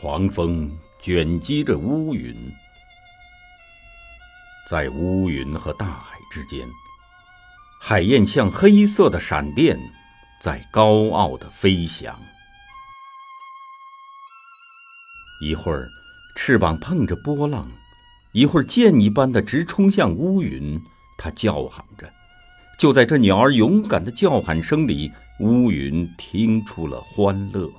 狂风卷积着乌云，在乌云和大海之间，海燕像黑色的闪电，在高傲的飞翔。一会儿，翅膀碰着波浪；一会儿，箭一般的直冲向乌云。它叫喊着。就在这鸟儿勇敢的叫喊声里，乌云听出了欢乐。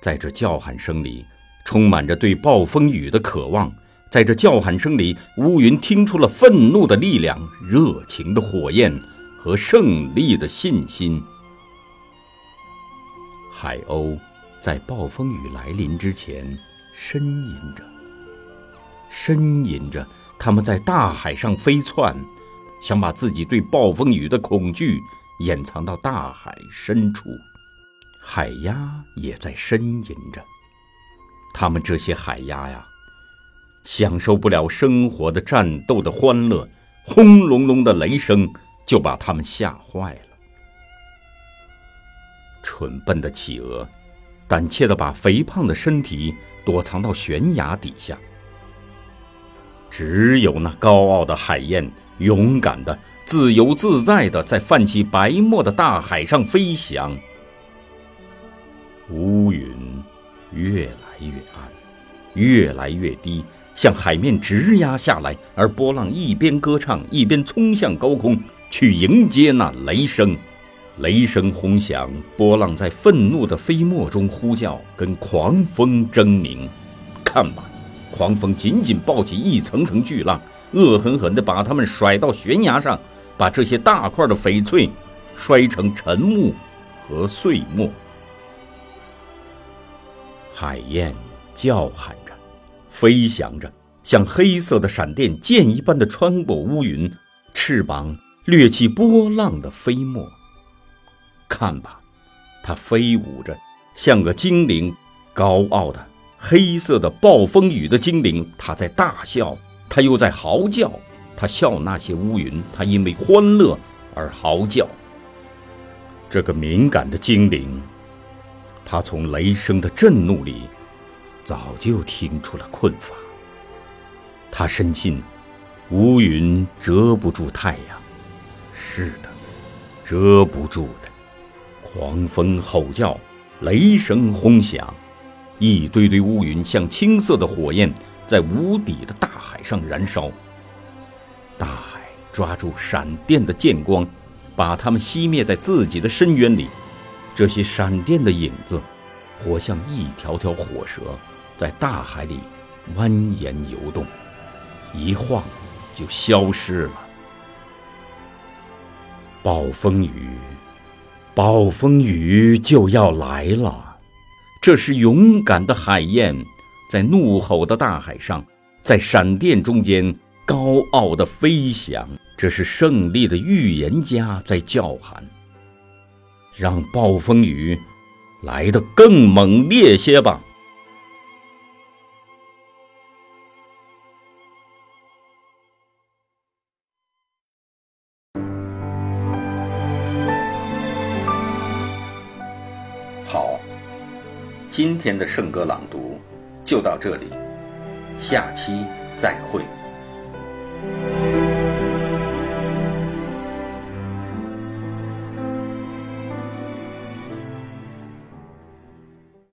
在这叫喊声里，充满着对暴风雨的渴望。在这叫喊声里，乌云听出了愤怒的力量、热情的火焰和胜利的信心。海鸥在暴风雨来临之前呻吟着，呻吟着，它们在大海上飞窜。想把自己对暴风雨的恐惧掩藏到大海深处，海鸭也在呻吟着。他们这些海鸭呀，享受不了生活的战斗的欢乐，轰隆隆的雷声就把他们吓坏了。蠢笨的企鹅，胆怯地把肥胖的身体躲藏到悬崖底下。只有那高傲的海燕。勇敢的、自由自在的，在泛起白沫的大海上飞翔。乌云越来越暗，越来越低，向海面直压下来。而波浪一边歌唱，一边冲向高空，去迎接那雷声。雷声轰响，波浪在愤怒的飞沫中呼叫，跟狂风争鸣。看吧，狂风紧紧抱起一层层巨浪。恶狠狠地把他们甩到悬崖上，把这些大块的翡翠摔成沉木和碎末。海燕叫喊着，飞翔着，像黑色的闪电，箭一般的穿过乌云，翅膀掠起波浪的飞沫。看吧，它飞舞着，像个精灵，高傲的黑色的暴风雨的精灵，它在大笑。它又在嚎叫，他笑那些乌云，他因为欢乐而嚎叫。这个敏感的精灵，他从雷声的震怒里早就听出了困乏。他深信，乌云遮不住太阳，是的，遮不住的。狂风吼叫，雷声轰响，一堆堆乌云像青色的火焰。在无底的大海上燃烧，大海抓住闪电的剑光，把它们熄灭在自己的深渊里。这些闪电的影子，活像一条条火蛇，在大海里蜿蜒游动，一晃就消失了。暴风雨，暴风雨就要来了。这是勇敢的海燕。在怒吼的大海上，在闪电中间高傲的飞翔，这是胜利的预言家在叫喊。让暴风雨来得更猛烈些吧！好，今天的圣歌朗读。就到这里，下期再会。